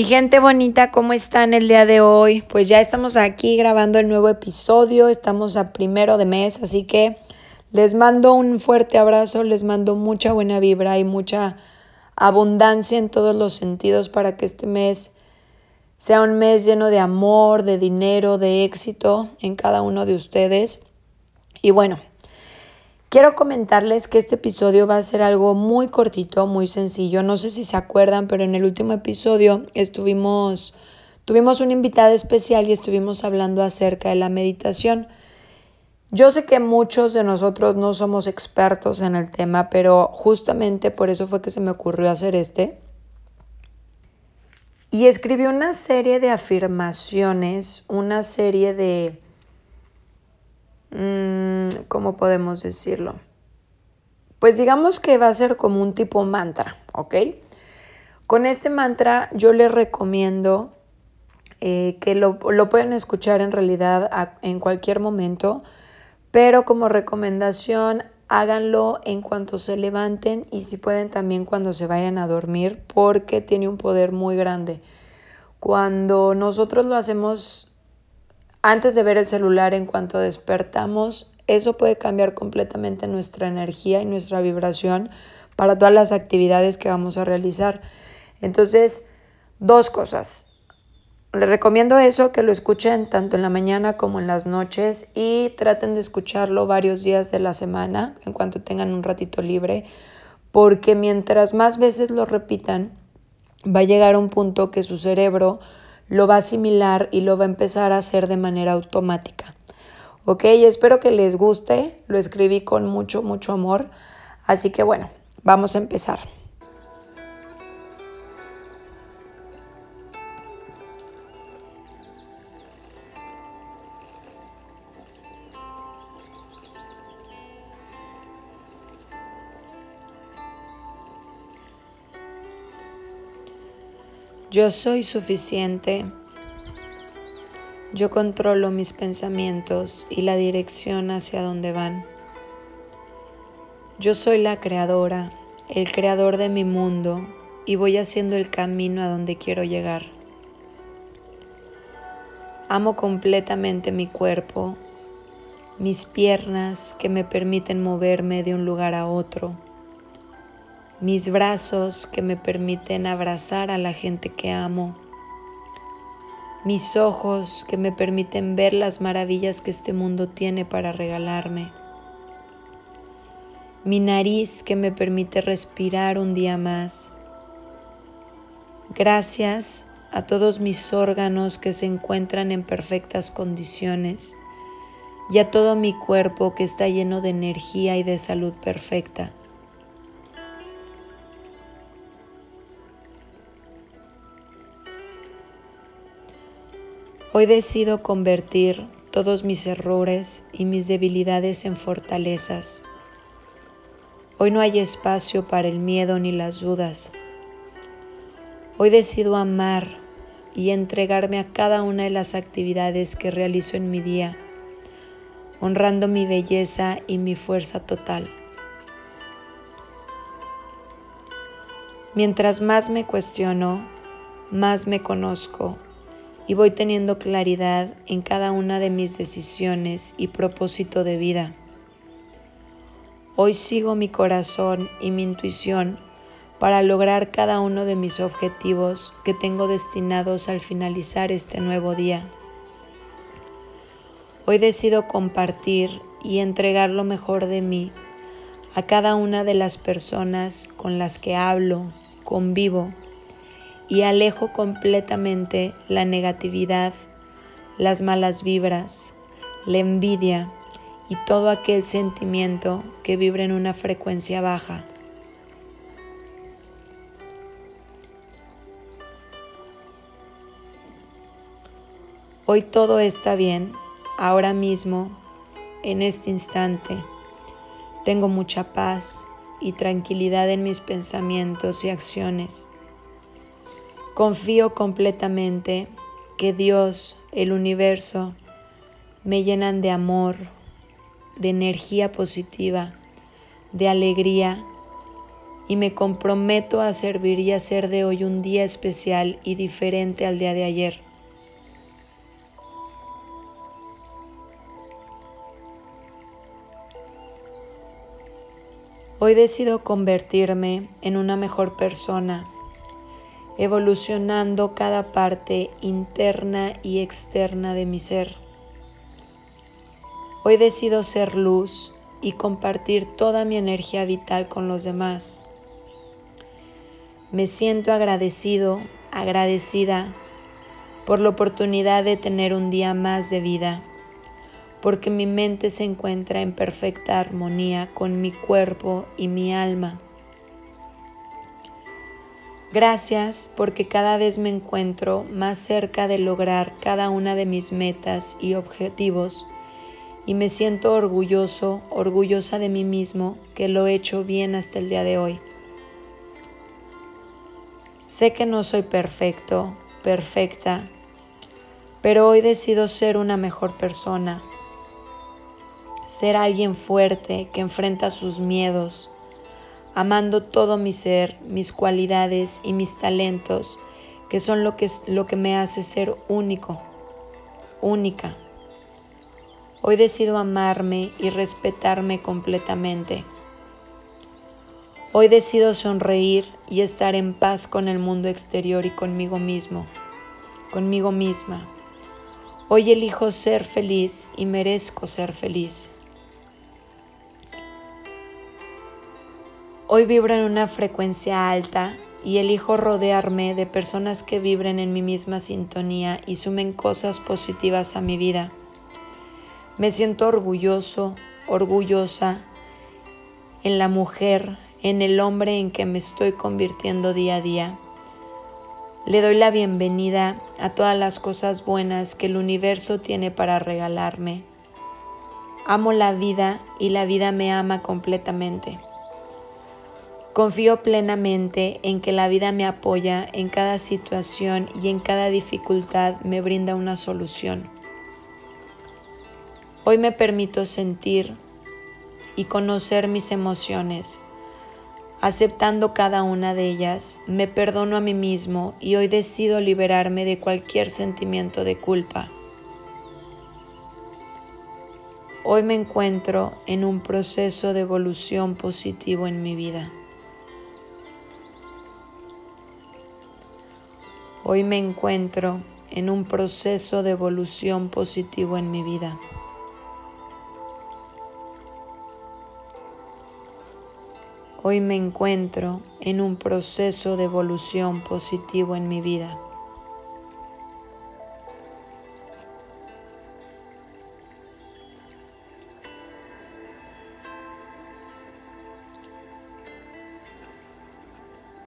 Mi gente bonita, ¿cómo están el día de hoy? Pues ya estamos aquí grabando el nuevo episodio, estamos a primero de mes, así que les mando un fuerte abrazo, les mando mucha buena vibra y mucha abundancia en todos los sentidos para que este mes sea un mes lleno de amor, de dinero, de éxito en cada uno de ustedes. Y bueno, quiero comentarles que este episodio va a ser algo muy cortito, muy sencillo. No sé si se acuerdan, pero en el último episodio estuvimos, tuvimos una invitada especial y estuvimos hablando acerca de la meditación. Yo sé que muchos de nosotros no somos expertos en el tema, pero justamente por eso fue que se me ocurrió hacer este y escribió una serie de afirmaciones, una serie de... Mm, ¿Cómo podemos decirlo? Pues digamos que va a ser como un tipo mantra, ¿ok? Con este mantra yo les recomiendo eh, que lo, lo, escuchar en realidad en cualquier momento, pero como recomendación háganlo en cuanto se levanten y si pueden también cuando se vayan a dormir porque tiene un poder muy grande. Cuando nosotros lo hacemos antes de ver el celular, en cuanto despertamos, eso puede cambiar completamente nuestra energía y nuestra vibración para todas las actividades que vamos a realizar. Entonces, dos cosas. Les recomiendo eso, que lo escuchen tanto en la mañana como en las noches y traten de escucharlo varios días de la semana, en cuanto tengan un ratito libre, porque mientras más veces lo repitan, va a llegar un punto que su cerebro lo va a asimilar y lo va a empezar a hacer de manera automática. Ok, espero que les guste, lo escribí con mucho, mucho amor, así que bueno, vamos a empezar. Yo soy suficiente. Yo controlo mis pensamientos y la dirección hacia donde van. Yo soy la creadora, el creador de mi mundo y voy haciendo el camino a donde quiero llegar. Amo completamente mi cuerpo, mis piernas que me permiten moverme de un lugar a otro mis brazos que me permiten abrazar a la gente que amo, mis ojos que me permiten ver las maravillas que este mundo tiene para regalarme, mi nariz que me permite respirar un día más. Gracias a todos mis órganos que se encuentran en perfectas condiciones y a todo mi cuerpo que está lleno de energía y de salud perfecta. Hoy decido convertir todos mis errores y mis debilidades en fortalezas. Hoy no hay espacio para el miedo ni las dudas. Hoy decido amar y entregarme a cada una de las actividades que realizo en mi día, honrando mi belleza y mi fuerza total. Mientras más me cuestiono, más me conozco y voy teniendo claridad en cada una de mis decisiones y propósito de vida. Hoy sigo mi corazón y mi intuición para lograr cada uno de mis objetivos que tengo destinados al finalizar este nuevo día. Hoy decido compartir y entregar lo mejor de mí a cada una de las personas con las que hablo, convivo y alejo completamente la negatividad, las malas vibras, la envidia y todo aquel sentimiento que vibra en una frecuencia baja. Hoy todo está bien, ahora mismo, en este instante. Tengo mucha paz y tranquilidad en mis pensamientos y acciones. Confío completamente que Dios, el universo, me llenan de amor, de energía positiva, de alegría y me comprometo a servir y hacer de hoy un día especial y diferente al día de ayer. Hoy decido convertirme en una mejor persona, evolucionando cada parte interna y externa de mi ser. Hoy decido ser luz y compartir toda mi energía vital con los demás. Me siento agradecido, agradecida por la oportunidad de tener un día más de vida porque mi mente se encuentra en perfecta armonía con mi cuerpo y mi alma. Gracias porque cada vez me encuentro más cerca de lograr cada una de mis metas y objetivos y me siento orgulloso, orgullosa de mí mismo que lo he hecho bien hasta el día de hoy. Sé que no soy perfecto, perfecta, pero hoy decido ser una mejor persona ser alguien fuerte que enfrenta sus miedos, amando todo mi ser, mis cualidades y mis talentos, que son lo que, lo que me hace ser único, única. Hoy decido amarme y respetarme completamente. Hoy decido sonreír y estar en paz con el mundo exterior y conmigo mismo, conmigo misma. Hoy elijo ser feliz y merezco ser feliz. Hoy vibro en una frecuencia alta y elijo rodearme de personas que vibren en mi misma sintonía y sumen cosas positivas a mi vida. Me siento orgulloso, orgullosa en la mujer, en el hombre en que me estoy convirtiendo día a día. Le doy la bienvenida a todas las cosas buenas que el universo tiene para regalarme. Amo la vida y la vida me ama completamente. Confío plenamente en que la vida me apoya en cada situación y en cada dificultad me brinda una solución. Hoy me permito sentir y conocer mis emociones. Aceptando cada una de ellas, me perdono a mí mismo y hoy decido liberarme de cualquier sentimiento de culpa. Hoy me encuentro en un proceso de evolución positivo en mi vida. Hoy me encuentro en un proceso de evolución positivo en mi vida. Hoy me encuentro en un proceso de evolución positivo en mi vida.